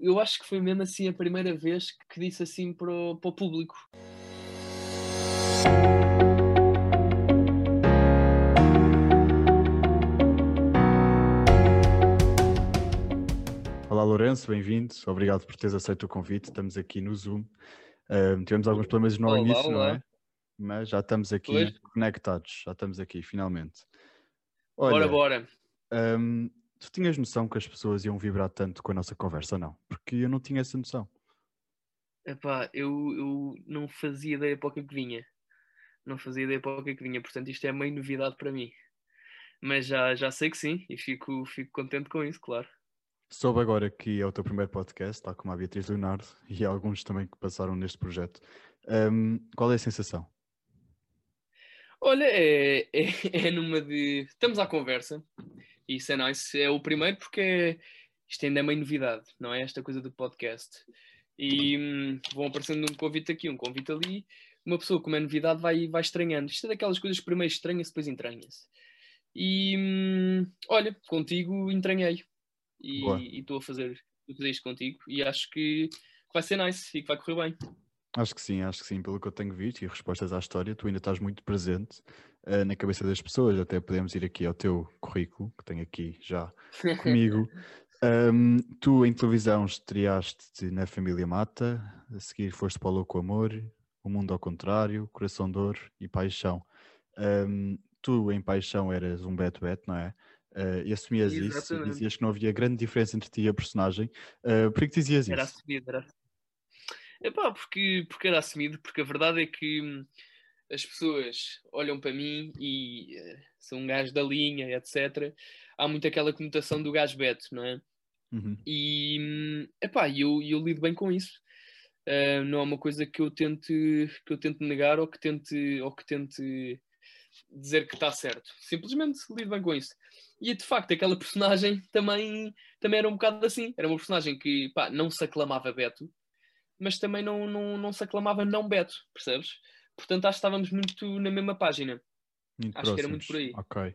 Eu acho que foi mesmo assim a primeira vez que disse assim para o, para o público. Olá Lourenço, bem-vindo. Obrigado por teres aceito o convite. Estamos aqui no Zoom. Uh, tivemos alguns problemas no Olá, início, não olá. é? Mas já estamos aqui Pois. conectados, já estamos aqui finalmente. Bora, Olha, bora. hum, tu tinhas noção que as pessoas iam vibrar tanto com a nossa conversa ou não? Porque eu não tinha essa noção. Epá, eu, eu não fazia ideia para o que é vinha. Não fazia ideia para o que é que vinha, portanto isto é meio novidade para mim. Mas já, já sei que sim e fico, fico contente com isso, claro. Soube agora que é o teu primeiro podcast, tal como a Beatriz Leonardo e alguns também que passaram neste projeto. Hum, qual é a sensação? Olha, é, é, é numa de. Estamos à conversa. E isso é nice. É o primeiro porque isto ainda é meio novidade, não é? Esta coisa do podcast. E hum, vão aparecendo um convite aqui, um convite ali. Uma pessoa, como é novidade, vai, vai estranhando. Isto é daquelas coisas que primeiro estranha-se, depois entranha-se. E hum, olha, contigo entranhei. E estou a fazer, a fazer isto contigo. E acho que vai ser nice e que vai correr bem. Acho que sim, acho que sim, pelo que eu tenho visto e respostas à história, tu ainda estás muito presente eh, na cabeça das pessoas. Até podemos ir aqui ao teu currículo, que tenho aqui já comigo. Ahm, tu em televisão estreaste na Família Mata, a seguir foste para o Louco Amor, O Mundo ao Contrário, Coração de Ouro e Paixão. Ahm, tu em Paixão eras um Beto Beto, não é? Ah, e assumias isso, e Exatamente. dizias que não havia grande diferença entre ti e a personagem. Uh, Por que dizias Era isso? assumido, era Epá, porque, porque era assumido, porque a verdade é que hum, as pessoas olham para mim e eh, sou um gajo da linha, etc. Há muito aquela conotação do gajo Beto, não é? Uhum. E hum, epá, eu, eu lido bem com isso. Ah, não é uma coisa que eu tente que eu tente negar ou que tente ou que tente dizer que está certo. Simplesmente lido bem com isso. E de facto aquela personagem também também era um bocado assim. Era uma personagem que pá, não se aclamava Beto, mas também não, não, não se aclamava não Beto, percebes? Portanto, acho que estávamos muito na mesma página. Muito Acho que era muito próximos. por aí. Ok.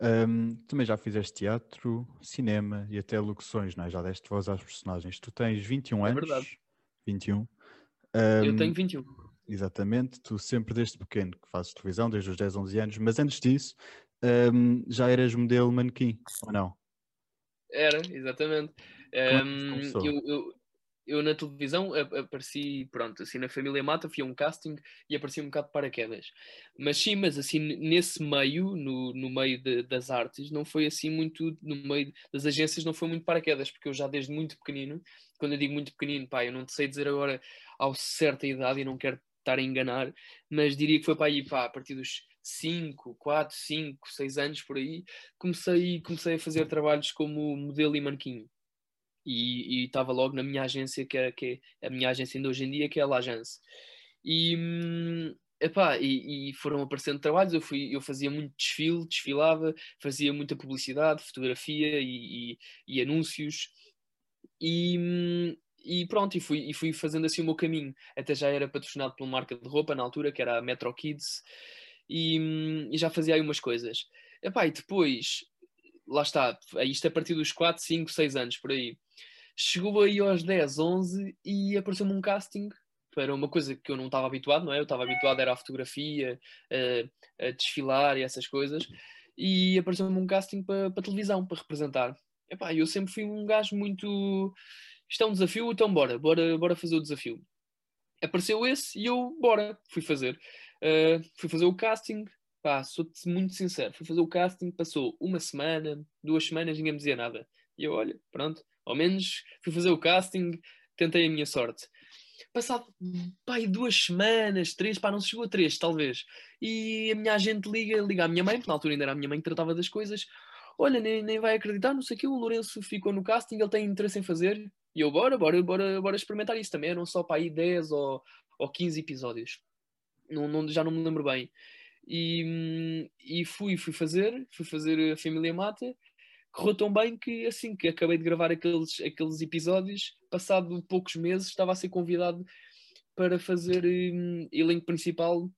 Ahm, também já fizeste teatro, cinema e até locuções, não é? Já deste voz às personagens. Tu tens 21 É anos. verdade. 21. Eu Ahm, tenho 21. Exatamente. Tu sempre desde pequeno que fazes televisão, desde os 10, 11 anos. Mas antes disso, ahm, já eras modelo manequim, ou não? Era, exatamente. é eu, eu, eu na televisão apareci, pronto, assim na Família Mata, fui a um casting e apareci um bocado de paraquedas. Mas sim, mas assim nesse meio, no, no meio de- das artes, não foi assim muito, no meio das agências não foi muito paraquedas, porque eu já desde muito pequenino, quando eu digo muito pequenino, pá, eu não sei dizer agora ao certa idade e não quero estar a enganar, mas diria que foi para aí, pá, a partir dos 5, 4, 5, 6 anos por aí, comecei, comecei a fazer trabalhos como modelo e manequim. E estava logo na minha agência, que é, que é a minha agência ainda hoje em dia, que é a L'Agence. E, hum, epá, e, e foram aparecendo trabalhos, eu, fui, eu fazia muito desfile, desfilava, fazia muita publicidade, fotografia e, e- e anúncios. E, hum, e pronto, e fui, e fui fazendo assim o meu caminho. Até já era patrocinado por uma marca de roupa na altura, que era a Metro Kids, e, hum, e já fazia aí umas coisas. Epá, e depois, lá está, isto a partir dos 4, 5, 6 anos, por aí. Chegou aí aos 10, 11 e apareceu-me um casting para uma coisa que eu não estava habituado, não é? Eu estava habituado era à fotografia, a, a desfilar e essas coisas. E apareceu-me um casting para, para televisão, para representar. Epá, eu sempre fui um gajo muito... Isto é um desafio, então bora, bora, bora fazer o desafio. Apareceu esse e eu, bora, fui fazer. Uh, fui fazer o casting, pá, sou-te muito sincero, fui fazer o casting, passou uma semana, duas semanas, ninguém me dizia nada. E eu, olha, pronto, ao menos fui fazer o casting, tentei a minha sorte. Passado, pai, duas semanas, três, pá, não se chegou a três, talvez. E a minha agente liga, liga à minha mãe, porque na altura ainda era a minha mãe que tratava das coisas. Olha, nem, nem vai acreditar, não sei o que, o Lourenço ficou no casting, ele tem interesse em fazer. E eu, bora, bora, bora, bora experimentar isso também. Eram só para aí 10 ou, ou 15 episódios. Não, não, já não me lembro bem. E, hum, e fui, fui fazer, fui fazer a Família Mata. Correu tão bem que assim que acabei de gravar aqueles, aqueles episódios, passado poucos meses, estava a ser convidado para fazer hum, elenco principal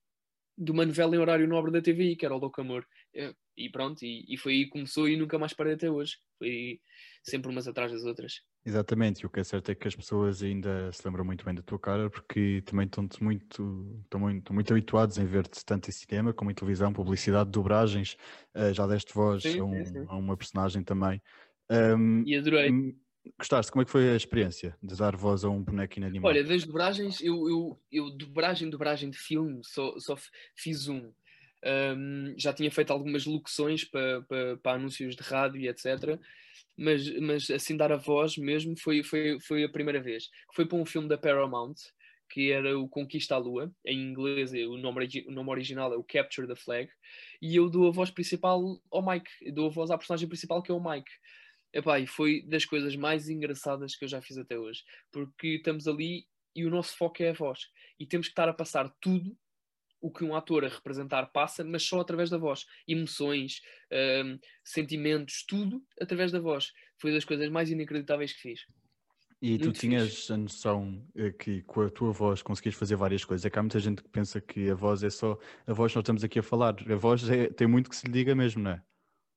de uma novela em horário nobre da TVI, que era o Louco Amor. Eh, E pronto, e, e foi aí que começou e nunca mais parei até hoje. Foi sempre umas atrás das outras. Exatamente, e o que é certo é que as pessoas ainda se lembram muito bem da tua cara porque também estão muito, estão muito, estão muito habituados em ver-te tanto em cinema como em televisão, publicidade, dobragens, uh, já deste voz sim, a, um, sim, sim. a, uma personagem também. Um, e adorei. Hum, gostaste? Como é que foi a experiência de dar voz a um boneco inanimado? Olha, das dobragens, eu, eu, eu dobragem, dobragem de filme, só, só fiz um. Um já tinha feito algumas locuções para, anúncios de rádio e etc mas, mas assim dar a voz mesmo foi, foi, foi a primeira vez. Foi para um filme da Paramount, que era o Conquista à Lua, em inglês o nome, o nome original é o Capture the Flag, e eu dou a voz principal ao Mike, dou a voz à personagem principal que é o Mike. Epá, e foi das coisas mais engraçadas que eu já fiz até hoje, porque estamos ali e o nosso foco é a voz, e temos que estar a passar tudo o que um ator a representar passa, mas só através da voz. Emoções, um, sentimentos, tudo através da voz. Foi das coisas mais inacreditáveis que fiz. E Muito tu tinhas fixe. a noção eh, que com a tua voz conseguias fazer várias coisas. É que há muita gente que pensa que a voz é só a voz que nós estamos aqui a falar. A voz é, tem muito que se lhe diga mesmo, não é?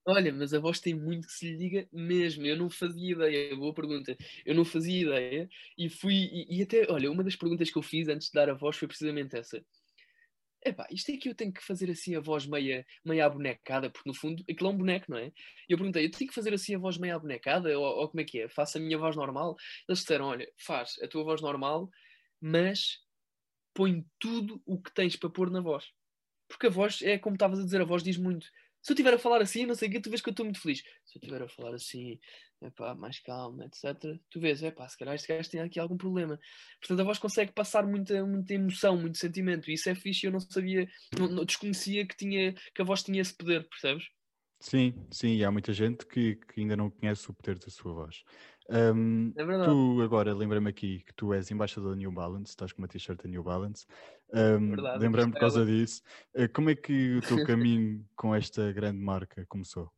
Olha, mas a voz tem muito que se lhe diga mesmo. Eu não fazia ideia. Boa pergunta. Eu não fazia ideia e fui. E, e até, olha, uma das perguntas que eu fiz antes de dar a voz foi precisamente essa epá, isto é que eu tenho que fazer assim a voz meia, meia abonecada, porque no fundo aquilo é um boneco, não é? E eu perguntei, eu tenho que fazer assim a voz meia abonecada, ou, ou como é que é? Faço a minha voz normal? Eles disseram, olha, faz a tua voz normal, mas põe tudo o que tens para pôr na voz. Porque a voz, é como estavas a dizer, a voz diz muito se eu estiver a falar assim, não sei o que, tu vês que eu estou muito feliz. Se eu estiver a falar assim, epá, mais calma, etc., tu vês, epá, se calhar este gajo tem aqui algum problema. Portanto, a voz consegue passar muita, muita emoção, muito sentimento, e isso é fixe. Eu não sabia, não, não, desconhecia que, tinha, que a voz tinha esse poder, percebes? Sim, sim, e há muita gente que, que ainda não conhece o poder da sua voz. Um, é verdade. Tu agora lembra-me aqui que tu és embaixador da New Balance, estás com uma t-shirt da New Balance. Um, é Lembra-me por causa disso. Uh, como é que o teu caminho com esta grande marca começou?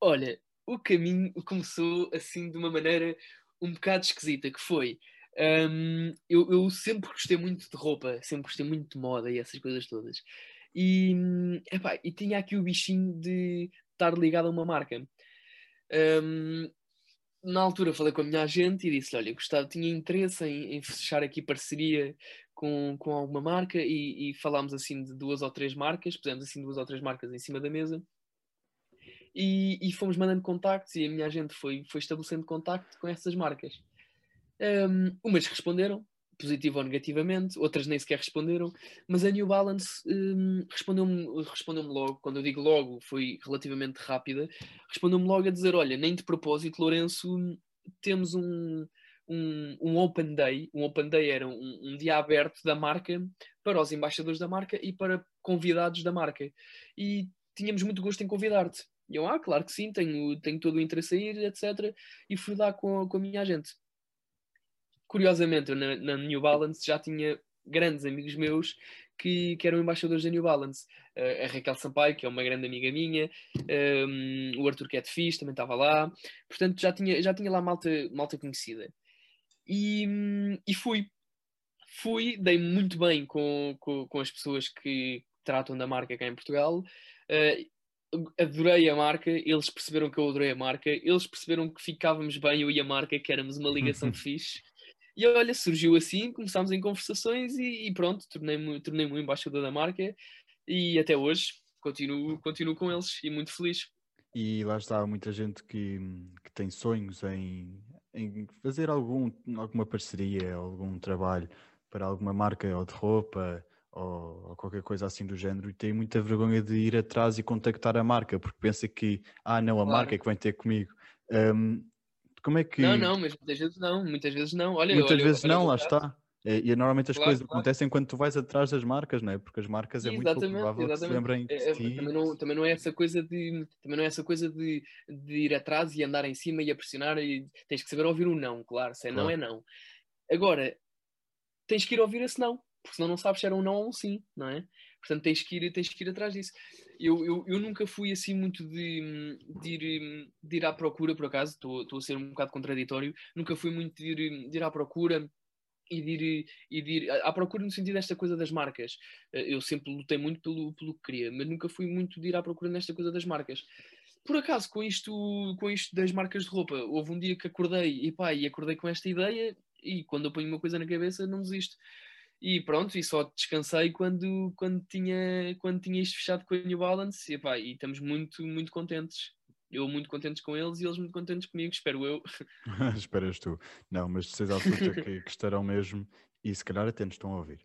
Olha, o caminho começou assim de uma maneira um bocado esquisita, que foi um, eu, eu, sempre gostei muito de roupa, sempre gostei muito de moda e essas coisas todas. E, epá, e tinha aqui o bichinho de estar ligado a uma marca. Um, na altura falei com a minha agente e disse olha, gostava, tinha interesse em, em, fechar aqui parceria com, com alguma marca e, e, falámos assim de duas ou três marcas, pusemos assim duas ou três marcas em cima da mesa e, e fomos mandando contactos e a minha agente foi, foi estabelecendo contacto com essas marcas. Um, umas responderam, positivo ou negativamente, outras nem sequer responderam, mas a New Balance um, respondeu-me respondeu logo, quando eu digo logo, foi relativamente rápida, respondeu-me logo a dizer: Olha, nem de propósito, Lourenço, temos um, um, um Open Day. Um Open Day era um, um, dia aberto da marca para os embaixadores da marca e para convidados da marca. E tínhamos muito gosto em convidar-te. E eu, ah, claro que sim, tenho, tenho todo o interesse a ir, etc. E fui lá com, com a minha agente curiosamente, eu na, na, New Balance já tinha grandes amigos meus que, que eram embaixadores da New Balance. Uh, a Raquel Sampaio, que é uma grande amiga minha, um, ehm, o Arthur Catfish também estava lá. Portanto, já tinha, já tinha lá malta, malta conhecida. E, e fui. Fui, dei-me muito bem com, com, com, as pessoas que tratam da marca cá em Portugal. Uh, adorei a marca, eles perceberam que eu adorei a marca, eles perceberam que ficávamos bem, eu e a marca, que éramos uma ligação fixe. E olha, surgiu assim, começámos em conversações e, e pronto, tornei-me tornei um embaixador da marca e até hoje continuo, continuo com eles e muito feliz. E lá está, muita gente que, que tem sonhos em, em fazer algum, alguma parceria, algum trabalho para alguma marca ou de roupa ou, ou, qualquer coisa assim do género e tem muita vergonha de ir atrás e contactar a marca porque pensa que, ah não, a claro. marca é que vem ter comigo. Um, como é que. Não, não, mas muitas vezes não, muitas vezes não. Olha, muitas olha, vezes não, lá está. É, e normalmente as claro, coisas claro. acontecem quando tu vais atrás das marcas, não é? Porque as marcas é muito provável que se lembrem de é, ti. Também não, também não é essa coisa de também não é essa coisa de, de ir atrás e andar em cima e a pressionar e tens que saber ouvir o um não, claro, se é claro. não é não. Agora, tens que ir ouvir esse não, porque senão não sabes se era um não ou um sim, não é? Portanto, tens que ir, tens que ir atrás disso. Eu, eu, eu nunca fui assim muito de, de, ir, de ir à procura, por acaso, estou a ser um bocado contraditório, nunca fui muito de ir, de ir à procura e de, ir, e de ir à procura no sentido desta coisa das marcas. Eu sempre lutei muito pelo, pelo que queria, mas nunca fui muito de ir à procura nesta coisa das marcas. por acaso, com isto, com isto das marcas de roupa, houve um dia que acordei e pá, e acordei com esta ideia e quando eu ponho uma coisa na cabeça não desisto. E pronto, e só descansei quando, quando, tinha, quando tinha isto fechado com a New Balance e, pá, e estamos muito, muito contentes. Eu muito contentes com eles e eles muito contentes comigo, espero eu. Esperas tu. Não, mas de certeza absoluta que, que estarão mesmo e se calhar até nos estão a ouvir.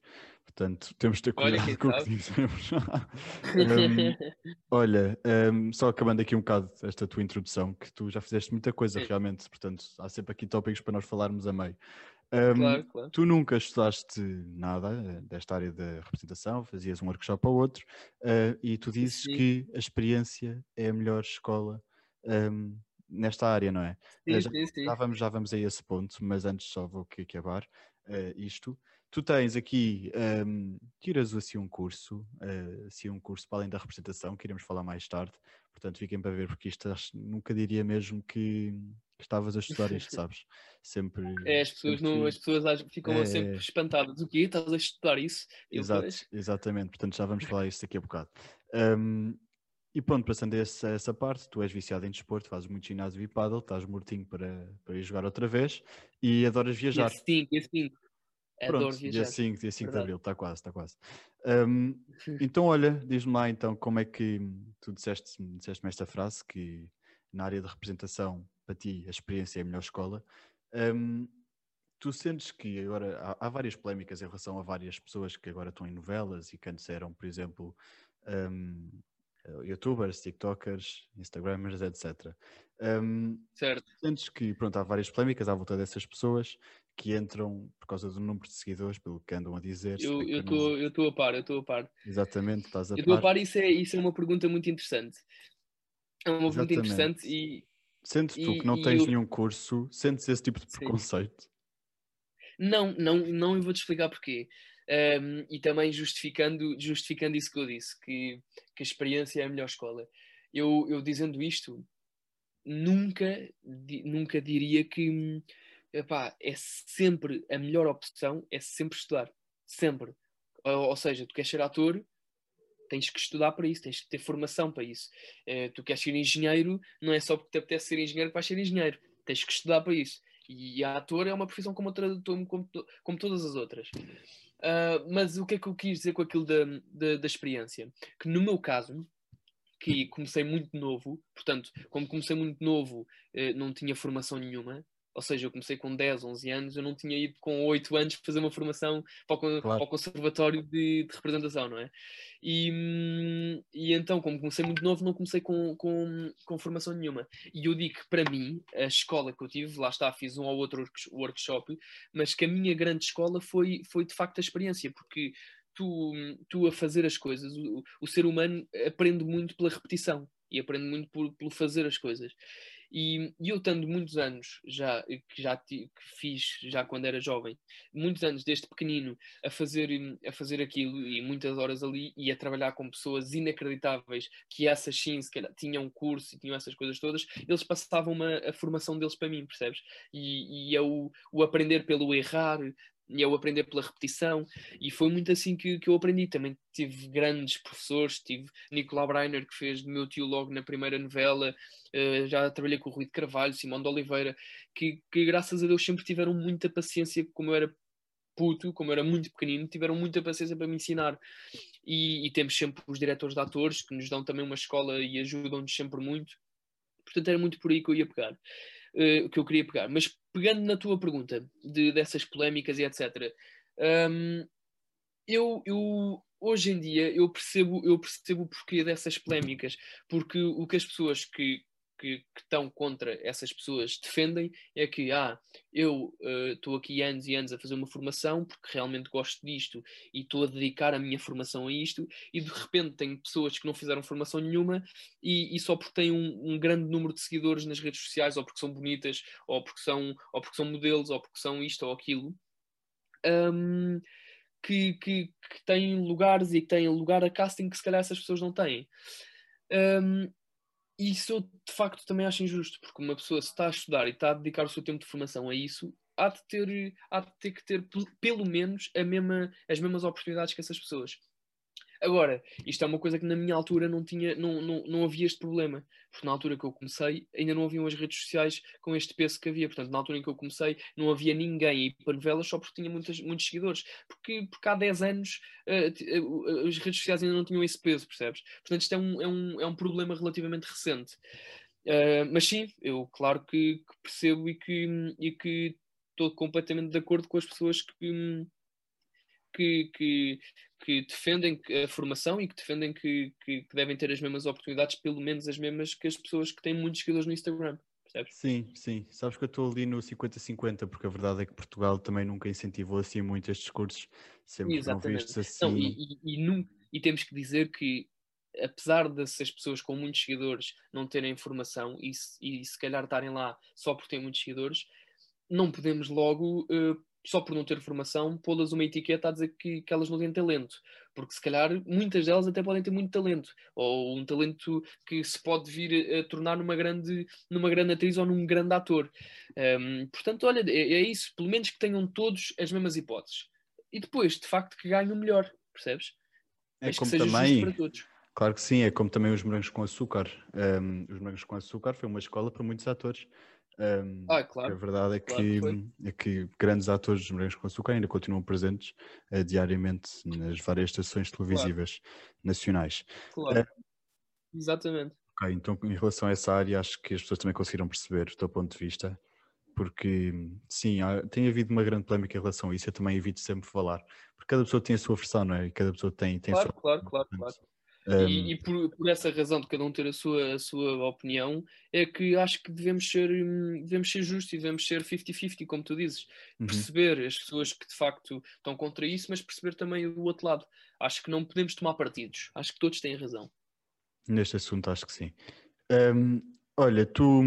Portanto, temos de ter cuidado olha, com o que dizemos. um, olha, um, só acabando aqui um bocado esta tua introdução, que tu já fizeste muita coisa Sim. realmente, portanto, há sempre aqui tópicos para nós falarmos a meio. Um, claro, claro. Tu nunca estudaste nada eh, desta área da representação, fazias um workshop ou outro, uh, e tu dizes Sim. que a experiência é a melhor escola nesta área, não é? Sim, já, sim, já, vamos, já vamos a esse ponto, mas antes só vou aqui acabar uh, isto. Tu tens aqui, um, tiras assim um curso, uh, assim um curso para além da representação, que iremos falar mais tarde, portanto fiquem para ver, porque isto nunca diria mesmo que, estavas a estudar isto, sabes? Sempre. É, as pessoas, sempre, não, as pessoas ficam é, sempre espantadas. O quê? Estás a estudar isso? Exato, exatamente, portanto já vamos falar isso daqui a bocado. Um, e pronto, passando a essa, essa, parte, tu és viciado em desporto, fazes muito ginásio e paddle, estás mortinho para, para ir jogar outra vez e adoras viajar. Dia 5, dia 5. Pronto, dia 5, dia 5 de Abril, está quase, está quase. Um, então, olha, diz-me lá então como é que tu disseste, disseste-me esta frase que na área de representação, para ti, a experiência é a melhor escola. Um, tu sentes que agora há, há, várias polémicas em relação a várias pessoas que agora estão em novelas e que antes eram, por exemplo, um, youtubers, tiktokers, instagramers, etc. Um, certo. Sentes que pronto, há várias polémicas à volta dessas pessoas que entram por causa do número de seguidores, pelo que andam a dizer. Eu estou eu a par, eu estou a par. Exatamente, estás a eu par. Eu estou a par e isso é, isso é uma pergunta muito interessante. É uma pergunta interessante e... Sentes tu e, que não tens eu... nenhum curso, sentes esse tipo de preconceito? Sim. Não, não, não, eu vou-te explicar porquê. Um, e também justificando, justificando isso que eu disse, que, que a experiência é a melhor escola. Eu, eu dizendo isto, nunca, nunca diria que epá, é sempre a melhor opção, é sempre estudar. Sempre. Ou, ou, seja, tu queres ser ator, tens que estudar para isso, tens que ter formação para isso. Uh, tu queres ser engenheiro, não é só porque te apetece ser engenheiro que vais ser engenheiro. Tens que estudar para isso. E a ator é uma profissão como, outra, como, como todas as outras. Uh, mas o que é que eu quis dizer com aquilo da, da, da experiência? Que no meu caso, que comecei muito novo, portanto, como comecei muito novo, eh, não tinha formação nenhuma, ou seja, eu comecei com 10, 11 anos, eu não tinha ido com 8 anos fazer uma formação para o, claro. para o conservatório de, de, representação, não é? E, e, então, como comecei muito novo, não comecei com, com, com, formação nenhuma. E eu digo que para mim, a escola que eu tive, lá está, fiz um ou outro workshop, mas que a minha grande escola foi, foi de facto a experiência, porque tu, tu a fazer as coisas, o, o ser humano aprende muito pela repetição e aprende muito por, pelo fazer as coisas. E, e eu estando muitos anos já, que já que fiz já quando era jovem, muitos anos desde pequenino a fazer, a fazer aquilo e muitas horas ali e a trabalhar com pessoas inacreditáveis que essas sim se calhar, tinham curso e tinham essas coisas todas, eles passavam uma, a formação deles para mim, percebes? E, e é o, o aprender pelo errar, e eu aprender pela repetição, e foi muito assim que, que eu aprendi. Também tive grandes professores, tive Nicolau Breiner, que fez do meu tio logo na primeira novela, uh, já trabalhei com o Rui de Carvalho, Simão de Oliveira, que, que graças a Deus sempre tiveram muita paciência, como eu era puto, como eu era muito pequenino, tiveram muita paciência para me ensinar. E, e temos sempre os diretores de atores, que nos dão também uma escola e ajudam-nos sempre muito. Portanto, era muito por aí que eu ia pegar. Uh, que eu queria pegar. Mas pegando na tua pergunta de, dessas polémicas e etc. Um, eu, eu hoje em dia eu percebo eu percebo o porquê dessas polémicas porque o que as pessoas que, que, que estão contra essas pessoas defendem é que ah, eu estou uh, aqui anos e anos a fazer uma formação porque realmente gosto disto e estou a dedicar a minha formação a isto e de repente tenho pessoas que não fizeram formação nenhuma e, e só porque têm um, um, grande número de seguidores nas redes sociais ou porque são bonitas ou porque são, ou porque são modelos ou porque são isto ou aquilo um, que, que, que têm lugares e que têm lugar a casting que se calhar essas pessoas não têm. Um, e isso eu de facto também acho injusto, porque uma pessoa se está a estudar e está a dedicar o seu tempo de formação a isso, há de ter, há de ter que ter pelo menos mesma, as mesmas oportunidades que essas pessoas. Agora, isto é uma coisa que na minha altura não tinha, não, não, não havia este problema, porque na altura que eu comecei ainda não haviam as redes sociais com este peso que havia, portanto na altura em que eu comecei não havia ninguém para novelas só porque tinha muitas, muitos seguidores, porque, porque há 10 anos uh, uh, as redes sociais ainda não tinham esse peso, percebes? Portanto isto é um, é um, é um problema relativamente recente. Uh, mas sim, eu claro que, que, percebo e que, que estou completamente de acordo com as pessoas que, que, que, que defendem a formação e que defendem que, que, que, devem ter as mesmas oportunidades, pelo menos as mesmas que as pessoas que têm muitos seguidores no Instagram. Percebes? Sim, sim. Sabes que eu estou ali no 50-50, porque a verdade é que Portugal também nunca incentivou assim muito estes cursos, sempre Exatamente. vistos assim. Não, e, e, e, e temos que dizer que apesar dessas pessoas com muitos seguidores não terem informação e, e se calhar estarem lá só porque têm muitos seguidores, não podemos logo uh, só por não ter formação, pô-las uma etiqueta a dizer que, que elas não têm talento. Porque se calhar muitas delas até podem ter muito talento. Ou um talento que se pode vir a, tornar numa grande, numa grande atriz ou num grande ator. Um, portanto, olha, é, é, isso. Pelo menos que tenham todos as mesmas hipóteses. E depois, de facto, que ganhem o melhor. Percebes? É Mas como também... Claro que sim, é como também os morangos com açúcar. Um, os morangos com açúcar foi uma escola para muitos atores. Um, ah, claro. A verdade é, claro que, que é que grandes atores de Morangos com Açúcar ainda continuam presentes uh, diariamente nas várias estações televisivas claro. nacionais. Claro. Uh, Exatamente. Ok, então em relação a essa área, acho que as pessoas também conseguiram perceber o teu ponto de vista, porque sim, há, tem havido uma grande polémica em relação a isso, eu também evito sempre falar, porque cada pessoa tem a sua versão, não é? E cada pessoa tem, tem claro, a sua. Claro, claro, claro. Um... E, e por, por, essa razão de cada um ter a sua, a sua opinião, é que acho que devemos ser, hum, devemos ser justos e devemos ser 50-50, como tu dizes. Uhum. Perceber as pessoas que de facto estão contra isso, mas perceber também o outro lado. Acho que não podemos tomar partidos. Acho que todos têm razão. Neste assunto, acho que sim. Um, olha, tu,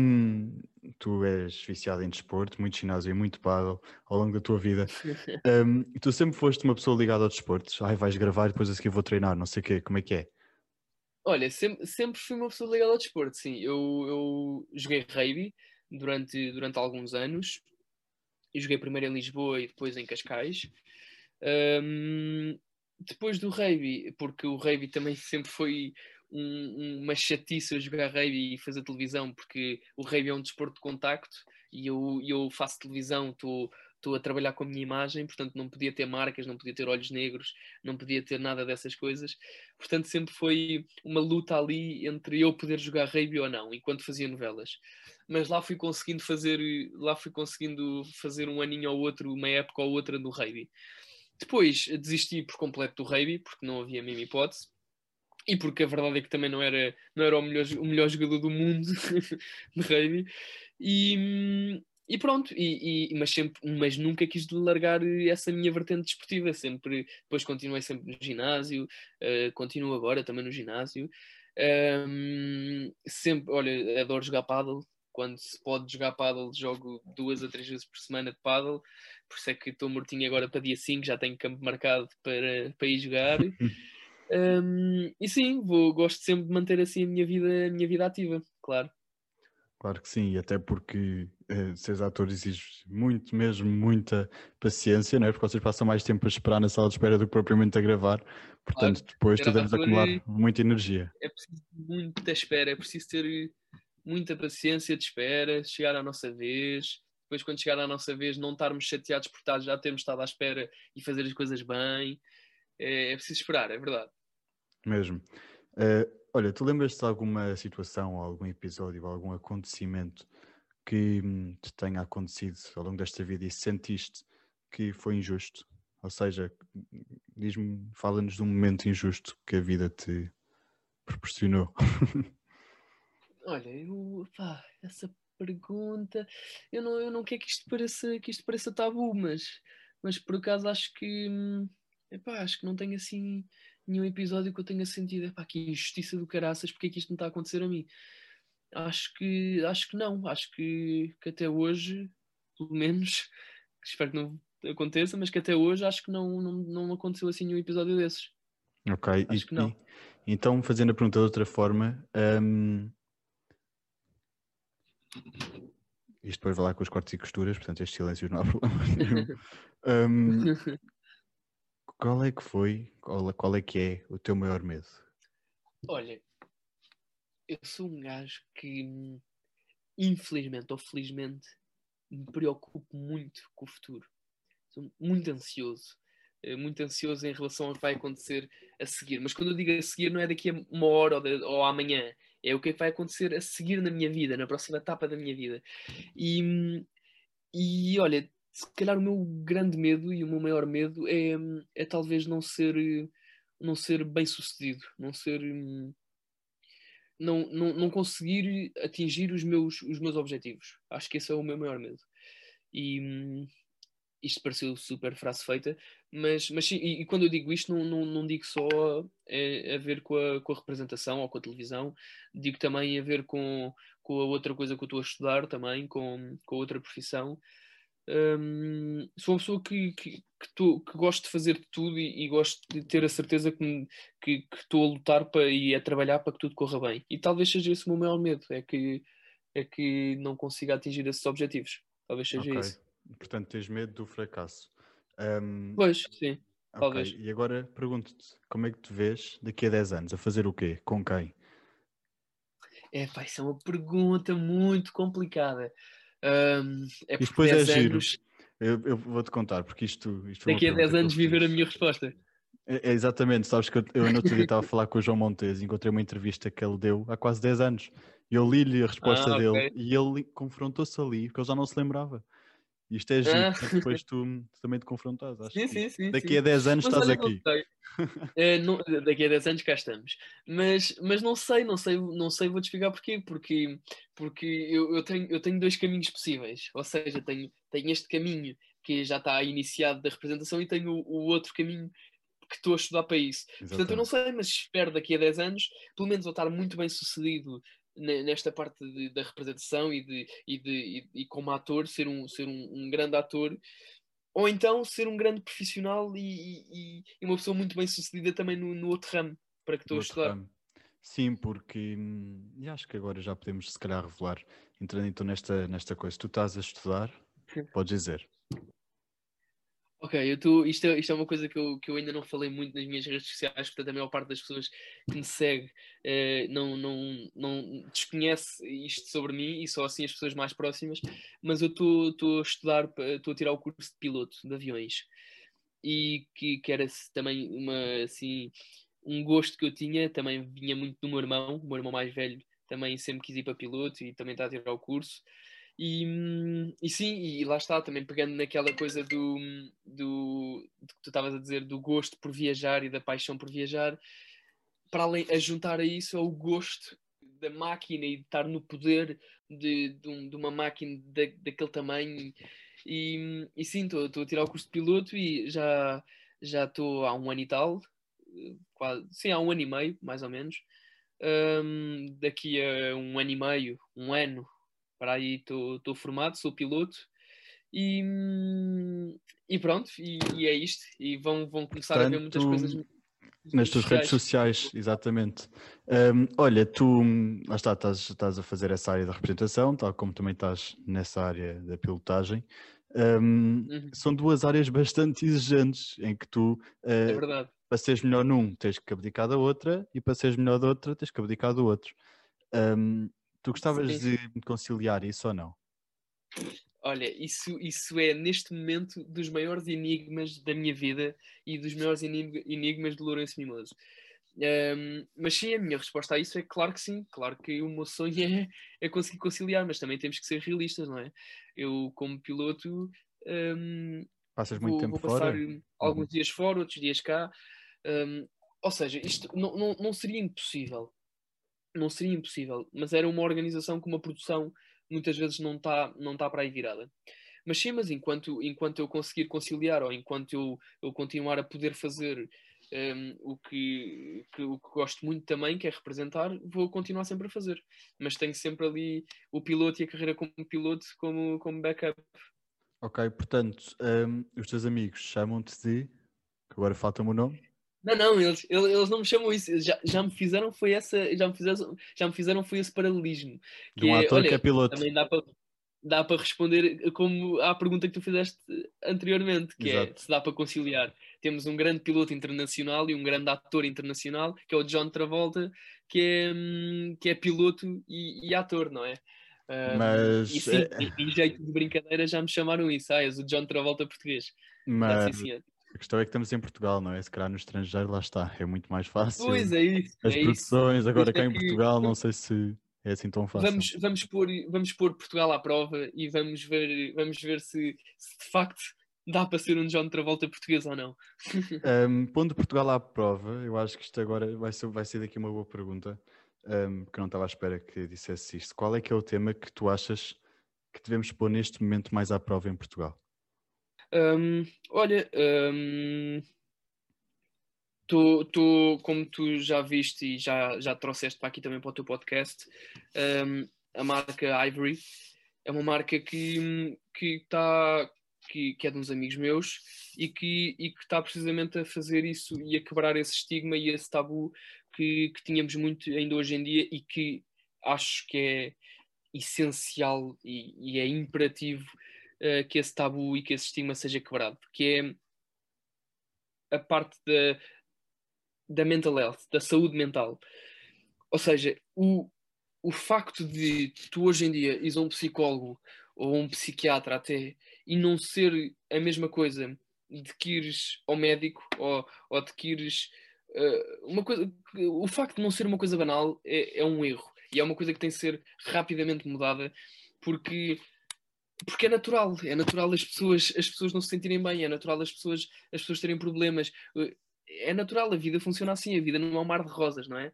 tu és viciado em desporto, muito ginásio e muito paddle ao longo da tua vida. um, tu sempre foste uma pessoa ligada ao desporto. Ai, vais gravar e depois a seguir vou treinar, não sei o quê. Como é que é? Olha, sempre, sempre fui uma pessoa ligada ao desporto, sim. Eu, eu joguei rugby durante, durante alguns anos. Eu joguei primeiro em Lisboa e depois em Cascais. Um, depois do rugby, porque o rugby também sempre foi um, uma chatice eu jogar rugby e fazer televisão, porque o rugby é um desporto de contacto e eu, eu faço televisão, estou estou a trabalhar com a minha imagem, portanto não podia ter marcas, não podia ter olhos negros, não podia ter nada dessas coisas. Portanto, sempre foi uma luta ali entre eu poder jogar rugby ou não, enquanto fazia novelas. Mas lá fui conseguindo fazer, lá fui conseguindo fazer um aninho ou outro, uma época ou outra do rugby. Depois desisti por completo do rugby, porque não havia a mesma hipótese. E porque a verdade é que também não era, não era o, melhor, o melhor jogador do mundo de rugby. E, hum, e pronto, e, e, mas, sempre, mas nunca quis largar essa minha vertente desportiva, sempre, depois continuei sempre no ginásio, uh, continuo agora também no ginásio, um, sempre, olha, adoro jogar paddle, quando se pode jogar paddle, jogo duas a três vezes por semana de paddle, por isso é que estou mortinho agora para dia 5, já tenho campo marcado para, para ir jogar. um, e sim, vou, gosto sempre de manter assim a minha vida, a minha vida ativa, claro. Claro que sim, e até porque eh, seres ator exige muito, mesmo muita paciência, não é? Porque vocês passam mais tempo a esperar na sala de espera do que propriamente a gravar, portanto claro, depois tu deves acumular muita energia. É preciso muita espera, é preciso ter muita paciência de espera, chegar à nossa vez, depois quando chegar à nossa vez não estarmos chateados por estar, já termos estado à espera e fazer as coisas bem, é, é preciso esperar, é verdade. Mesmo. Uh, Olha, tu lembras-te de alguma situação, algum episódio, algum acontecimento que hum, te tenha acontecido ao longo desta vida e sentiste que foi injusto? Ou seja, diz-me, fala-nos de um momento injusto que a vida te proporcionou. Olha, eu, pá, essa pergunta, eu não, eu não quero que isto pareça, que isto pareça tabu, mas, mas por acaso acho que, hum, epá, acho que não tenho assim nenhum episódio que eu tenha sentido, epá, que injustiça do caraças, porque é que isto não está a acontecer a mim? Acho que, acho que não, acho que, que até hoje, pelo menos, espero que não aconteça, mas que até hoje acho que não, não, não aconteceu assim nenhum episódio desses. Ok, acho e, que não. E, então, fazendo a pergunta de outra forma, um... isto depois vai lá com os cortes e costuras, portanto, estes silêncios não há problema nenhum. Um, qual é que foi, qual, qual é que é o teu maior medo? Olha, eu sou um gajo que, infelizmente ou felizmente, me preocupo muito com o futuro. Sou muito ansioso. Eh, muito ansioso em relação ao que vai acontecer a seguir. Mas quando eu digo a seguir, não é daqui a uma hora ou, de, ou amanhã. É o que é que vai acontecer a seguir na minha vida, na próxima etapa da minha vida. E, e olha, se calhar o meu grande medo e o meu maior medo é, é talvez não ser, não ser bem sucedido, não ser. Não, não, não conseguir atingir os meus, os meus objetivos. Acho que esse é o meu maior medo. E, isto pareceu super frase feita, mas, mas sim, e, e, quando eu digo isto, não, não, não digo só é, a ver com a, com a representação ou com a televisão, digo também a ver com, com a outra coisa que eu estou a estudar também, com, com a outra profissão. Um, sou uma pessoa que, que, que, tô, que, gosto de fazer tudo e, e, gosto de ter a certeza que, estou a lutar para, e a trabalhar para que tudo corra bem. E talvez seja esse o meu maior medo, é que, é que não consiga atingir esses objetivos. Talvez seja okay. isso. Portanto, tens medo do fracasso. Um, pois, sim. Okay. Talvez. E agora pergunto-te, como é que te vês daqui a 10 anos? A fazer o quê? Com quem? É, pá, isso é uma pergunta muito complicada. Um, é e depois é giro. Anos... Eu, eu vou-te contar, porque isto. isto daqui a 10 anos viver a minha resposta. É, é, exatamente, sabes que eu, eu no outro dia estava a falar com o João Montes, encontrei uma entrevista que ele deu há quase 10 anos. E eu li-lhe a resposta ah, dele okay. e ele confrontou-se ali, porque ele já não se lembrava. Isto é giro, ah. depois tu, tu, também te confrontas. Acho sim, sim, sim, daqui a 10 anos mas estás aqui. é, não, daqui a 10 anos cá estamos. Mas, mas não sei, não sei, não sei, vou-te explicar porquê. Porque, porque eu, eu, tenho, eu tenho dois caminhos possíveis. Ou seja, tenho, tenho este caminho que já está iniciado da representação e tenho o, o outro caminho que estou a estudar para isso. Exatamente. Portanto, eu não sei, mas espero daqui a 10 anos, pelo menos vou estar muito bem sucedido nesta parte de, da representação e, de, e, de, e, e, como ator, ser, um, ser um, um, grande ator, ou então ser um grande profissional e, e uma pessoa muito bem sucedida também no, no outro ramo para que estou a estudar. Ramo. Sim, porque hum, e acho que agora já podemos se calhar revelar, entrando então nesta, nesta coisa, tu estás a estudar, podes dizer. Ok, eu tô, isto, é, isto é uma coisa que eu, que eu ainda não falei muito nas minhas redes sociais, portanto a maior parte das pessoas que me segue eh, não, não, não desconhece isto sobre mim e só assim as pessoas mais próximas, mas eu estou a estudar, estou a tirar o curso de piloto de aviões e que, que era também uma, assim, um gosto que eu tinha, também vinha muito do meu irmão, o meu irmão mais velho também sempre quis ir para piloto e também está a tirar o curso. E, e sim, e lá está, também pegando naquela coisa do, do, do que tu estavas a dizer, do gosto por viajar e da paixão por viajar, para além, a juntar a isso é o gosto da máquina e de estar no poder de, de, de uma máquina da, daquele tamanho. E, e sim, estou a tirar o curso de piloto e já já estou há um ano e tal, quase, sim, há um ano e meio, mais ou menos. Um, daqui a um ano e meio, um ano, para aí estou formado, sou piloto e, e pronto, e, e, é isto. E vão, vão começar Portanto, a ver muitas coisas. Nas tuas redes sociais, exatamente. Um, olha, tu lá está, estás, estás a fazer essa área da representação, tal como também estás nessa área da pilotagem. Um, uhum. São duas áreas bastante exigentes em que tu, uh, é verdade. para seres melhor num, tens que abdicar da outra, e para seres melhor da outra, tens que abdicar do outro. Um, Tu gostavas sim. de conciliar isso ou não? Olha, isso, isso é neste momento dos maiores enigmas da minha vida e dos maiores enigmas de Lourenço Mimoso. Um, mas sim, a minha resposta a isso é claro que sim, claro que o meu sonho é, é conseguir conciliar, mas também temos que ser realistas, não é? Eu, como piloto, um, passas muito vou, tempo vou fora? alguns dias fora, outros dias cá. Um, ou seja, isto não, não, não seria impossível não seria impossível, mas era uma organização com uma produção muitas vezes não está não tá para aí virada. Mas sim, mas enquanto, enquanto eu conseguir conciliar ou enquanto eu, eu continuar a poder fazer um, o, que, que, o que gosto muito também, que é representar, vou continuar sempre a fazer. Mas tenho sempre ali o piloto e a carreira como piloto como, como backup. Ok, portanto, um, os teus amigos chamam-te de. agora falta-me o nome. Não, não, eles, eles não me chamam isso. Já, já me fizeram foi essa, já me fizeram, já me fizeram foi esse paralelismo. Que de um é, ator olha, que é piloto. Também dá para dá para responder como à pergunta que tu fizeste anteriormente, que Exato. é se dá para conciliar. Temos um grande piloto internacional e um grande ator internacional, que é o John Travolta, que é, hum, que é piloto e, e ator, não é? Um, Mas, e sim, é- em, jeito de brincadeira já me chamaram isso. Ah, és o John Travolta português. Mas sim. A questão é que estamos em Portugal, não é? Se calhar no estrangeiro, lá está. É muito mais fácil. Pois é isso. As é isso. produções, agora Por cá isso em é que- Portugal, não sei se é assim tão fácil. Vamos, vamos, pôr, vamos pôr Portugal à prova e vamos ver, vamos ver se, se de facto dá para ser um John Travolta português ou não. Um, pondo Portugal à prova, eu acho que isto agora vai ser, vai ser daqui uma boa pergunta, um, que não estava à espera que dissesse isto. Qual é que é o tema que tu achas que devemos pôr neste momento mais à prova em Portugal? Hum, olha, tô, tô, como tu já viste e já, já trouxeste para aqui também para o teu podcast, a marca Ivory é uma marca que, que, tá, que, que é de uns amigos meus e que e está precisamente a fazer isso e a quebrar esse estigma e esse tabu que, que tínhamos muito ainda hoje em dia e que acho que é essencial e, e é imperativo uh, que esse tabu e que esse estigma seja quebrado, que é a parte da, da mental health, da saúde mental. Ou seja, o, o facto de tu hoje em dia ires a um psicólogo ou um psiquiatra até e não ser a mesma coisa de que ires ao médico ou, ou de que ires uh, uma coisa o facto de não ser uma coisa banal é, é um erro e é uma coisa que tem de ser rapidamente mudada porque porque é natural, é natural as pessoas, as pessoas não se sentirem bem, é natural as pessoas, as pessoas terem problemas, é natural, a vida funciona assim, a vida não é um mar de rosas, não é?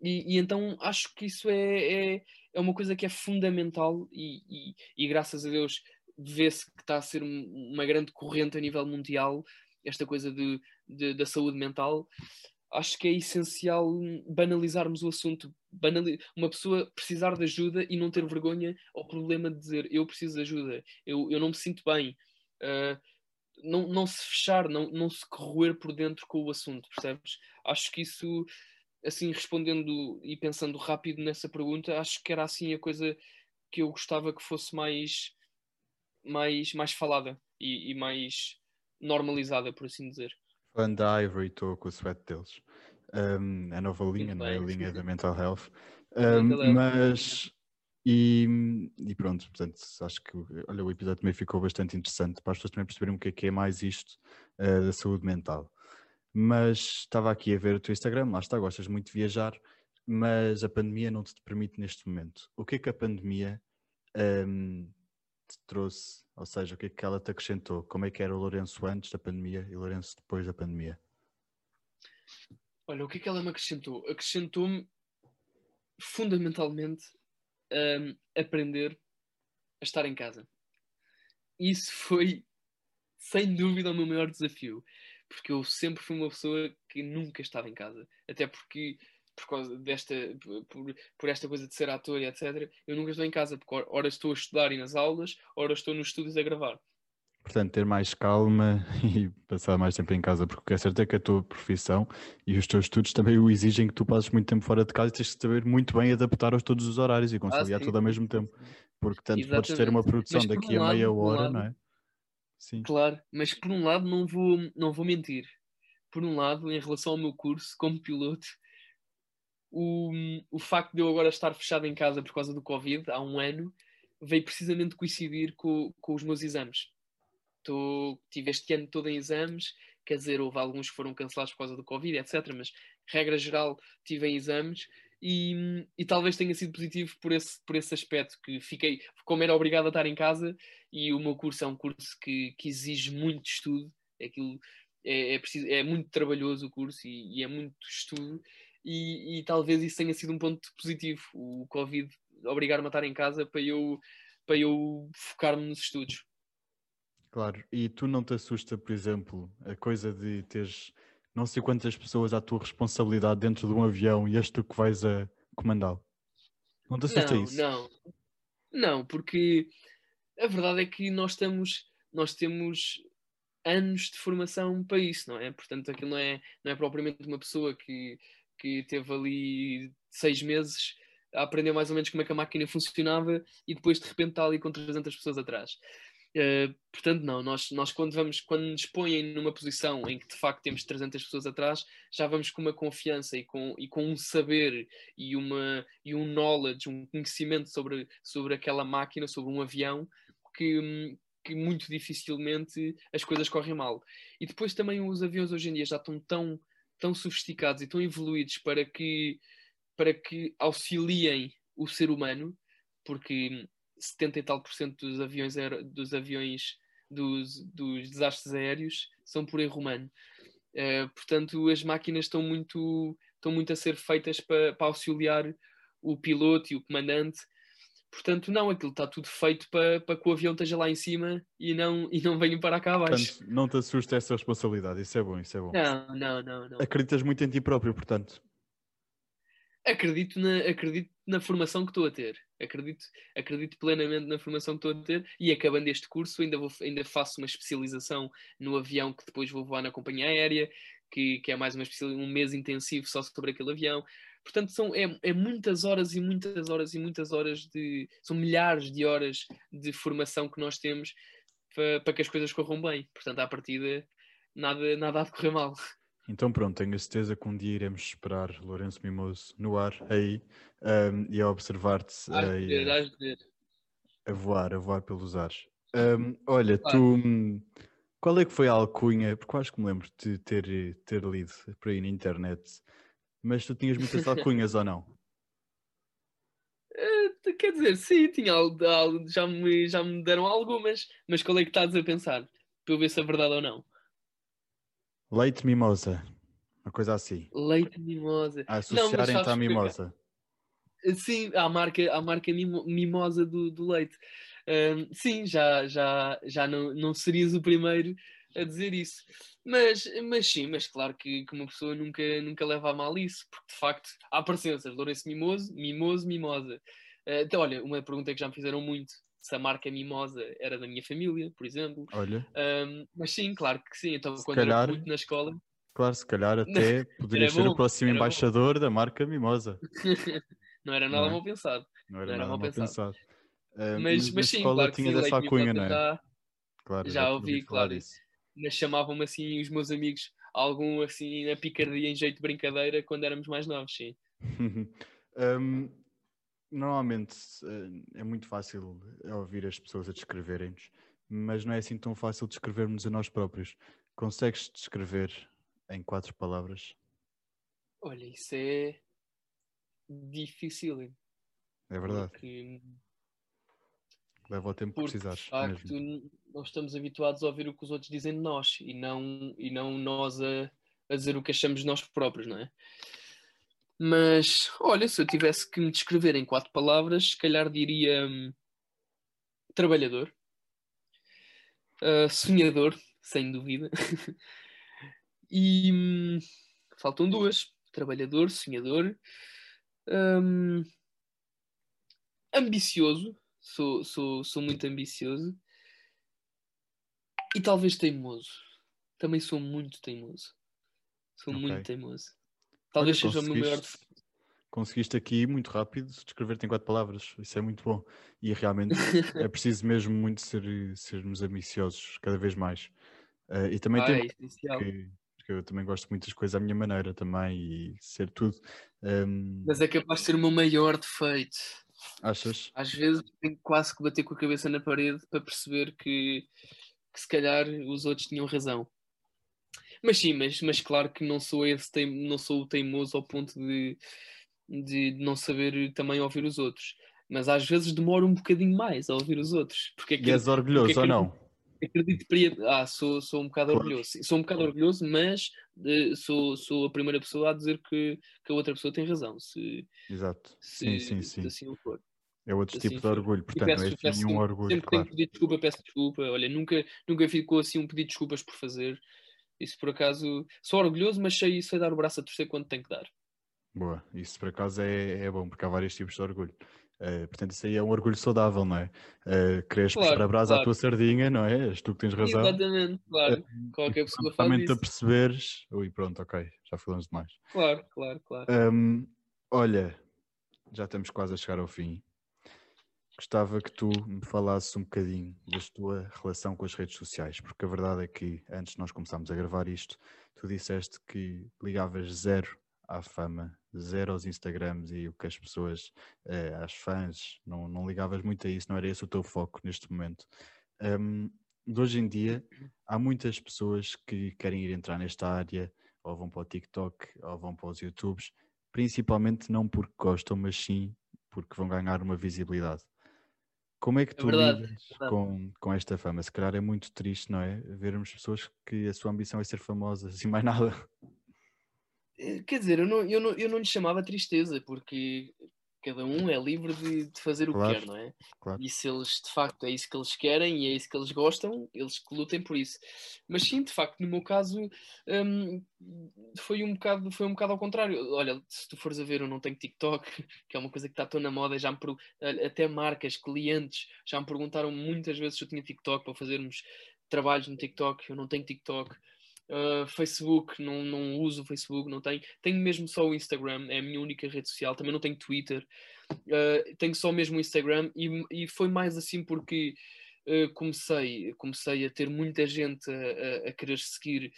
E, e então acho que isso é, é, é, uma coisa que é fundamental e, e, e graças a Deus vê-se que está a ser uma grande corrente a nível mundial, esta coisa de, de, da saúde mental. Acho que é essencial banalizarmos o assunto. Banali uma pessoa precisar de ajuda e não ter vergonha ao problema de dizer eu preciso de ajuda, eu, eu não me sinto bem. Uh, não, não se fechar, não, não se corroer por dentro com o assunto, percebes? Acho que isso, assim, respondendo e pensando rápido nessa pergunta, acho que era assim a coisa que eu gostava que fosse mais, mais, mais falada e, e mais normalizada, por assim dizer. Falando da Ivory, estou com o sweat deles. Um, a nova linha, não é? A linha da Mental Health. Um. Mas, e, e, pronto, portanto, acho que olha, o episódio também ficou bastante interessante para as pessoas também perceberem o que é, que é mais isto uh, da saúde mental. Mas estava aqui a ver o teu Instagram, lá está, gostas muito de viajar, mas a pandemia não te permite neste momento. O que é que a pandemia um, te trouxe? Ou seja, o que é que ela te acrescentou? Como é que era o Lourenço antes da pandemia e o Lourenço depois da pandemia? Olha, o que é que ela me acrescentou? Acrescentou-me fundamentalmente um, aprender a estar em casa. Isso foi, sem dúvida, o meu maior desafio, porque eu sempre fui uma pessoa que nunca estava em casa, até porque por causa desta por, por esta coisa de ser ator e etc, eu nunca estou em casa, porque ora estou a estudar e nas aulas, ora estou nos estúdios a gravar. Portanto, ter mais calma e passar mais tempo em casa, porque é certo é que a tua profissão e os teus estudos também o exigem que tu passes muito tempo fora de casa e tens de saber muito bem adaptar aos todos os horários e conciliar ah, tudo ao mesmo tempo. Porque tanto Exatamente. podes ter uma produção daqui um a meia hora, lado, não é? Sim. Claro, mas por um lado não vou, não vou mentir. Por um lado, em relação ao meu curso como piloto, o, o facto de eu agora estar fechado em casa por causa do Covid há um ano veio precisamente coincidir com, com os meus exames. Tô, tive este ano todo em exames, quer dizer, houve alguns que foram cancelados por causa do Covid, etc. Mas, regra geral, tive em exames e, e talvez tenha sido positivo por esse, por esse aspecto, que fiquei, como era obrigado a estar em casa, e o meu curso é um curso que, que exige muito estudo, aquilo é, é, preciso, é muito trabalhoso o curso e, e é muito estudo, e, e, talvez isso tenha sido um ponto positivo, o Covid obrigar-me a estar em casa para eu, para eu focar-me nos estudos. Claro, e tu não te assusta, por exemplo, a coisa de teres não sei quantas pessoas à tua responsabilidade dentro de um avião e és tu que vais a comandá-lo? Não te assusta não, isso? Não, não, porque a verdade é que nós estamos, nós temos anos de formação para isso, não é? Portanto, aquilo não é, não é propriamente uma pessoa que, que teve ali seis meses a aprender mais ou menos como é que a máquina funcionava e depois de repente está ali com 300 pessoas atrás. Uh, portanto, não, nós, nós quando, vamos, quando nos põem numa posição em que de facto temos 300 pessoas atrás, já vamos com uma confiança e com, e com um saber e, uma, e um knowledge, um conhecimento sobre, sobre aquela máquina, sobre um avião, que, que muito dificilmente as coisas correm mal. E depois também os aviões hoje em dia já estão tão, tão sofisticados e tão evoluídos para que, para que auxiliem o ser humano, porque 70 e tal por cento dos aviões, dos aviões dos, dos desastres aéreos são por erro humano. Uh, portanto, as máquinas estão muito, estão muito a ser feitas para, para auxiliar o piloto e o comandante. Portanto, não, aquilo está tudo feito para, para que o avião esteja lá em cima e não, e não venha para cá abaixo. Portanto, não te assusta essa responsabilidade, isso é bom, isso é bom. Não, não, não. não. Acreditas muito em ti próprio, portanto acredito na, acredito na formação que estou a ter. Acredito, acredito plenamente na formação que estou a ter e acabando este curso ainda, vou, ainda faço uma especialização no avião que depois vou voar na companhia aérea, que, que é mais uma um mês intensivo só sobre aquele avião. Portanto, são, é, é muitas horas e muitas horas e muitas horas de. São milhares de horas de formação que nós temos para, para que as coisas corram bem. Portanto, à partida, nada, nada há de correr mal. Então pronto, tenho a certeza que um dia iremos esperar Lourenço Mimoso no ar aí um, e a observar-te a, a, voar, a voar pelos ares. Um, olha, claro. tu qual é que foi a alcunha? Porque eu acho que me lembro de ter, ter lido por aí na internet, mas tu tinhas muitas alcunhas ou não? Uh, quer dizer, sim, tinha, já, me, já me deram algumas, mas qual é que estás a pensar? Para eu ver se é verdade ou não. Leite mimosa. Uma coisa assim. Leite mimosa. A associarem-te à mimosa. Sim, à marca, à marca mimosa do, do leite. Um, sim, já, já, já não, não serias o primeiro a dizer isso. Mas, mas sim, mas claro que, que uma pessoa nunca, nunca leva a mal isso, porque de facto há parecenças. Lourenço Mimoso, Mimoso, Mimosa. Uh, então, olha, uma pergunta que já me fizeram muito se a marca Mimosa era da minha família, por exemplo. Olha. Um, mas sim, claro que sim. Então, se quando calhar, era muito na escola. Claro, se calhar até poderia ser o próximo embaixador bom. da marca Mimosa. não era nada não é? mal pensado. Não era, não era nada mal pensado. pensado. Uh, mas, mas sim, claro tinha dessa cunha, não é? Já, claro, já, já ouvi, claro. Isso. Mas chamavam-me assim os meus amigos, algum assim na picardia em jeito de brincadeira quando éramos mais novos, sim. um, normalmente eh, é muito fácil ouvir as pessoas a descreverem-nos, mas não é assim tão fácil descrevermos a nós próprios. Consegues descrever em quatro palavras? Olha, isso é difícil. É verdade. Porque... Leva o tempo que precisares. De facto, mesmo. nós estamos habituados a ouvir o que os outros dizem de nós e não, e não nós a, a dizer o que achamos de nós próprios, não é? Mas, olha, se eu tivesse que me descrever em quatro palavras, se calhar diria hum, trabalhador, uh, sonhador, sem dúvida, e hum, faltam duas: trabalhador, sonhador, hum, ambicioso, sou, sou, sou muito ambicioso, e talvez teimoso. Também sou muito teimoso. Sou okay. muito teimoso. Talvez seja o meu maior Conseguiste aqui muito rápido descrever-te em quatro palavras, isso é muito bom. E realmente é preciso mesmo muito ser, sermos ambiciosos cada vez mais. Uh, e também ah, tem. É porque, porque, eu também gosto muito das coisas à minha maneira também e ser tudo. Um... Mas é capaz de ser o meu maior defeito. Achas? Às vezes tenho quase que bater com a cabeça na parede para perceber que, que se calhar os outros tinham razão. Mas sim, mas, mas claro que não sou esse teim, não sou o teimoso ao ponto de, de não saber também ouvir os outros. Mas às vezes demoro um bocadinho mais a ouvir os outros. Porque e és orgulhoso ou não? Acredito que ah, sou, sou um bocado orgulhoso. Sou um bocado orgulhoso, mas uh, sou, sou a primeira pessoa a dizer que, que a outra pessoa tem razão. Se, Exato. Se, sim, sim, sim. Assim for. É outro assim tipo de orgulho, portanto, peço, não é assim nenhum orgulho. Sempre claro. tenho que pedir desculpa, peço desculpa. Olha, nunca, nunca ficou assim um pedido de desculpas por fazer. Isso por acaso sou orgulhoso, mas sei, sei dar o braço a torcer quando tem que dar. Boa, isso por acaso é, é bom, porque há vários tipos de orgulho. Uh, portanto, isso aí é um orgulho saudável, não é? Uh, queres claro, puxar a brasa claro. à tua sardinha, não é? És tu que tens razão. Exatamente, claro. Uh, Qualquer pessoa faz isso. a perceberes. Ui, pronto, ok, já falamos demais. Claro, claro, claro. Um, olha, já estamos quase a chegar ao fim. gostava que tu me falasses um bocadinho da tua relação com as redes sociais, porque a verdade é que antes de nós começarmos a gravar isto, tu disseste que ligavas zero à fama, zero aos Instagrams e o que as pessoas, eh, às fãs, não, não ligavas muito a isso, não era esse o teu foco neste momento. Um, de hoje em dia, há muitas pessoas que querem ir entrar nesta área, ou vão para o TikTok, ou vão para os YouTubes, principalmente não porque gostam, mas sim porque vão ganhar uma visibilidade. Como é que é tu é verdade, lidas é com, com esta fama? Se calhar é muito triste, não é? Vermos pessoas que a sua ambição é ser famosas e mais nada. Eh, quer dizer, eu não, eu, não, eu não lhe chamava tristeza, porque cada um é livre de, de fazer o claro, que quer, não é? Claro. E se eles de facto é isso que eles querem e é isso que eles gostam, eles que lutem por isso. Mas sim, de facto, no meu caso, um, foi, um bocado, foi um bocado ao contrário. Olha, se tu fores a ver, eu não tenho TikTok, que é uma coisa que está tão na moda, já me até marcas, clientes, já me perguntaram muitas vezes se eu tinha TikTok para fazermos trabalhos no TikTok, eu não tenho TikTok. Uh, Facebook, não, não uso o Facebook, não tenho. Tenho mesmo só o Instagram, é a minha única rede social. Também não tenho Twitter. Uh, tenho só mesmo o Instagram e, e foi mais assim porque uh, comecei, comecei a ter muita gente a, a, a querer seguir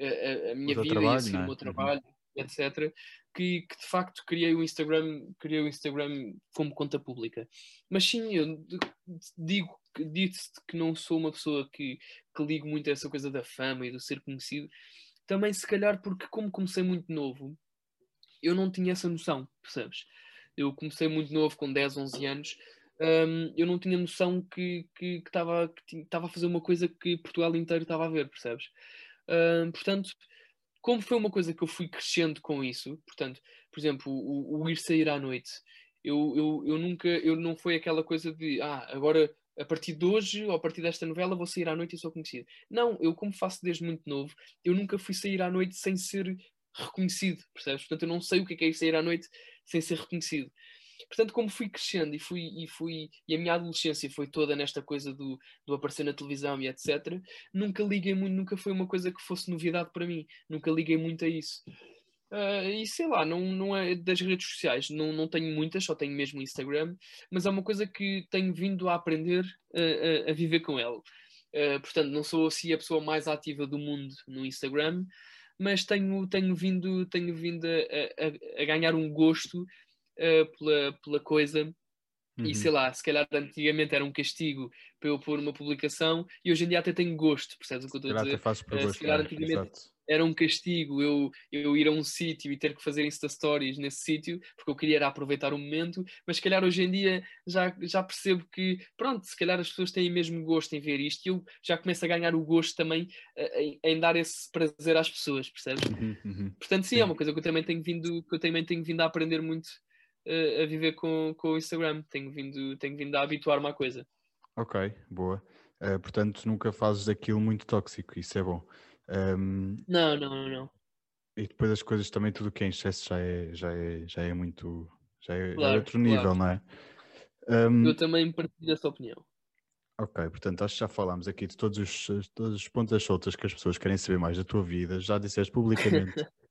a, a minha vida trabalho, e a seguir o meu uhum. trabalho, uhum. etc que, que, de facto criei o Instagram, criei o Instagram como conta pública. Mas sim, eu digo disse que não sou uma pessoa que, que ligo muito a essa coisa da fama e do ser conhecido. Também se calhar porque como comecei muito novo, eu não tinha essa noção, percebes? Eu comecei muito novo, com 10, 11 anos, um, eu não tinha noção que estava que que, que a fazer uma coisa que Portugal inteiro estava a ver, percebes? Um, portanto, como foi uma coisa que eu fui crescendo com isso, portanto, por exemplo, o, o ir sair à noite, eu, eu, eu nunca, eu não foi aquela coisa de, ah, agora a partir de hoje ou a partir desta novela vou sair à noite e sou conhecido. Não, eu como faço desde muito novo, eu nunca fui sair à noite sem ser reconhecido, percebes? Portanto, eu não sei o que é, que é ir sair à noite sem ser reconhecido. Portanto, como fui crescendo e fui e fui e a minha adolescência foi toda nesta coisa do, do aparecer na televisão e etc, nunca liguei muito, nunca foi uma coisa que fosse novidade para mim, nunca liguei muito a isso. Uh, e sei lá, não, não é das redes sociais, não, não tenho muitas, só tenho mesmo Instagram, mas é uma coisa que tenho vindo a aprender a, a, a viver com ela. Uh, portanto, não sou assim a pessoa mais ativa do mundo no Instagram, mas tenho, tenho vindo, tenho vindo a, a, a ganhar um gosto uh, pela, pela coisa. Uhum. E sei lá, se calhar antigamente era um castigo para eu pôr uma publicação e hoje em dia até tenho gosto, percebes o que eu estou a dizer? Uh, se calhar é, antigamente exato. era um castigo eu, eu ir a um sítio e ter que fazer Insta Stories nesse sítio, porque eu queria aproveitar o momento, mas se calhar hoje em dia já, já percebo que, pronto, se calhar as pessoas têm mesmo gosto em ver isto e eu já começo a ganhar o gosto também uh, em, em, dar esse prazer às pessoas, percebes? Uhum, uhum. Portanto, sim, sim, é uma coisa que eu também tenho vindo, que eu também tenho vindo a aprender muito a viver com, com o Instagram. Tenho vindo, tenho vindo a habituar-me à coisa. Ok, boa. Uh, portanto, nunca fazes aquilo muito tóxico, isso é bom. Um, não, não, não. E depois as coisas também, tudo que é em excesso já é, já é, já é muito. Já é, claro, já é outro nível, claro. não é? Um, Eu também partilho essa opinião. Ok, portanto, acho que já falámos aqui de todos os, todos os pontos soltas que as pessoas querem saber mais da tua vida. Já disseste publicamente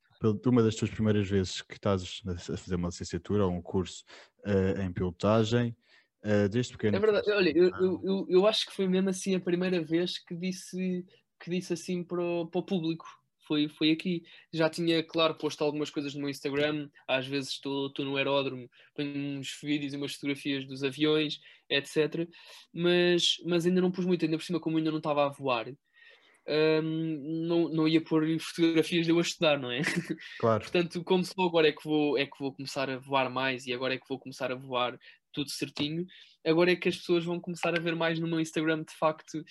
uma das tuas primeiras vezes que estás a fazer uma licenciatura ou um curso uh, em pilotagem, uh, desde pequeno. É verdade, olha, eu, eu, eu, acho que foi mesmo assim a primeira vez que disse, que disse assim para o, para o público. Foi, foi aqui. Já tinha, claro, posto algumas coisas no meu Instagram. Às vezes estou, estou no aeródromo, ponho uns vídeos e umas fotografias dos aviões, etc. Mas, mas ainda não pus muito, ainda por cima, como ainda não estava a voar um, não, não ia pôr fotografias de eu a estudar, não é? Claro. Portanto, como só agora é que, vou, é que vou começar a voar mais e agora é que vou começar a voar tudo certinho, agora é que as pessoas vão começar a ver mais no meu Instagram de facto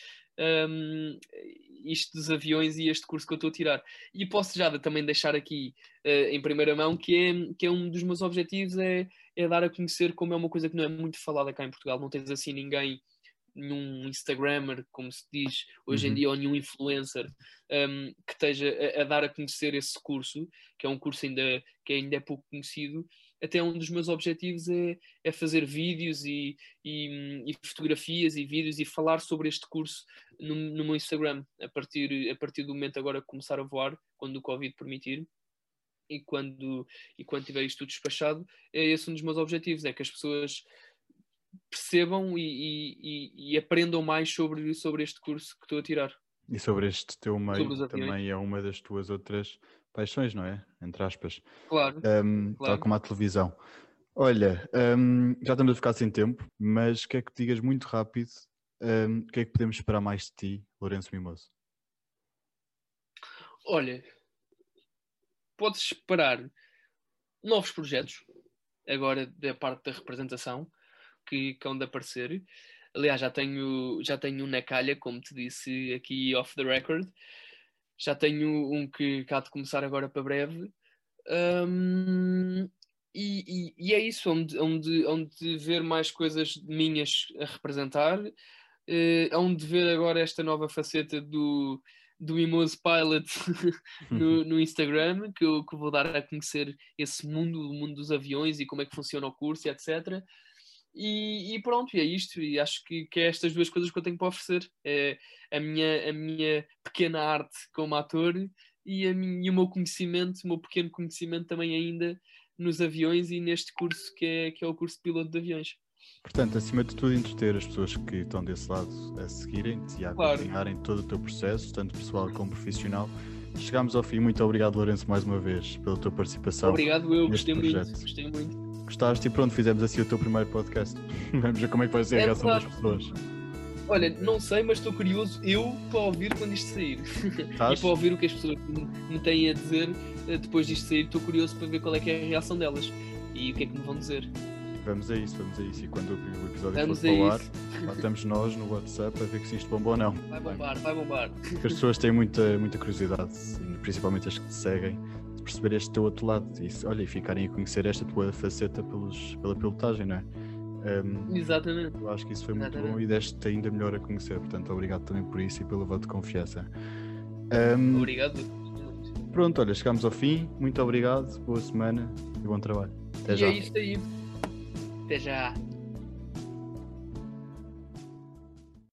um, isto dos aviões e este curso que eu estou a tirar. E posso já também deixar aqui uh, em primeira mão que é, que é um dos meus objetivos é, é dar a conhecer como é uma coisa que não é muito falada cá em Portugal, não tens assim ninguém nenhum Instagrammer, como se diz hoje uhum. em dia, ou nenhum influencer um, que esteja a, a, dar a conhecer esse curso, que é um curso ainda, que ainda é pouco conhecido. Até um dos meus objetivos é, é fazer vídeos e, e, e, fotografias e vídeos e falar sobre este curso no, no meu Instagram, a partir, a partir do momento agora que começar a voar, quando o Covid permitir e quando, e quando tiver isto tudo despachado, é esse um dos meus objetivos, é que as pessoas percebam e, e, e, aprendam mais sobre, sobre este curso que estou a tirar. E sobre este teu meio também é uma das tuas outras paixões, não é? Entre aspas. Claro. Um, claro. Tal como a televisão. Olha, um, já estamos a ficar sem tempo, mas quer que digas muito rápido um, o que é que podemos esperar mais de ti, Lourenço Mimoso? Olha, podes esperar novos projetos, agora da parte da representação, que, que hão de aparecer. Aliás, já tenho, já tenho um na calha, como te disse aqui off the record. Já tenho um que cá de começar agora para breve. Um, e, e, e, é isso, onde, onde, onde ver mais coisas minhas a representar, uh, onde ver agora esta nova faceta do, do Mimoso Pilot no, no, Instagram, que eu que vou dar a conhecer esse mundo, o mundo dos aviões e como é que funciona o curso e etc. E, e, pronto, e é isto, e acho que, que é estas duas coisas que eu tenho para oferecer: é a minha, a minha pequena arte como ator e, a minha, e o meu conhecimento, o meu pequeno conhecimento também ainda nos aviões e neste curso que é, que é o curso de piloto de aviões. Portanto, acima de tudo, entreter as pessoas que estão desse lado a seguirem-te e a claro. acompanharem todo o teu processo, tanto pessoal como profissional. Chegámos ao fim. Muito obrigado, Lourenço, mais uma vez, pela tua participação. Obrigado, eu gostei projeto. muito. Gostei muito. Gostaste e pronto, fizemos assim o teu primeiro podcast. Vamos ver como é que vai ser é a reação das pessoas. Olha, não sei, mas estou curioso eu para ouvir quando isto sair. e para ouvir o que as pessoas me têm a dizer eh, depois disto sair. Estou curioso para ver qual é que é a reação delas e o que é que me vão dizer. Vamos a isso, vamos a isso. E quando o episódio vamos for para ar, lá estamos nós no WhatsApp a ver se isto bomba ou não. Vai bombar, vai bombar. Porque as pessoas têm muita, muita curiosidade, principalmente as que te seguem, perceber este teu outro lado e, olha, e ficarem a conhecer esta tua faceta pelos, pela pilotagem, não é? Um, Exatamente. Eu acho que isso foi muito Exatamente. bom e deste ainda melhor a conhecer. Portanto, obrigado também por isso e pelo voto de confiança. Um, obrigado. Pronto, olha, chegamos ao fim. Muito obrigado, boa semana e bom trabalho. Até e já. é isso aí. Até já.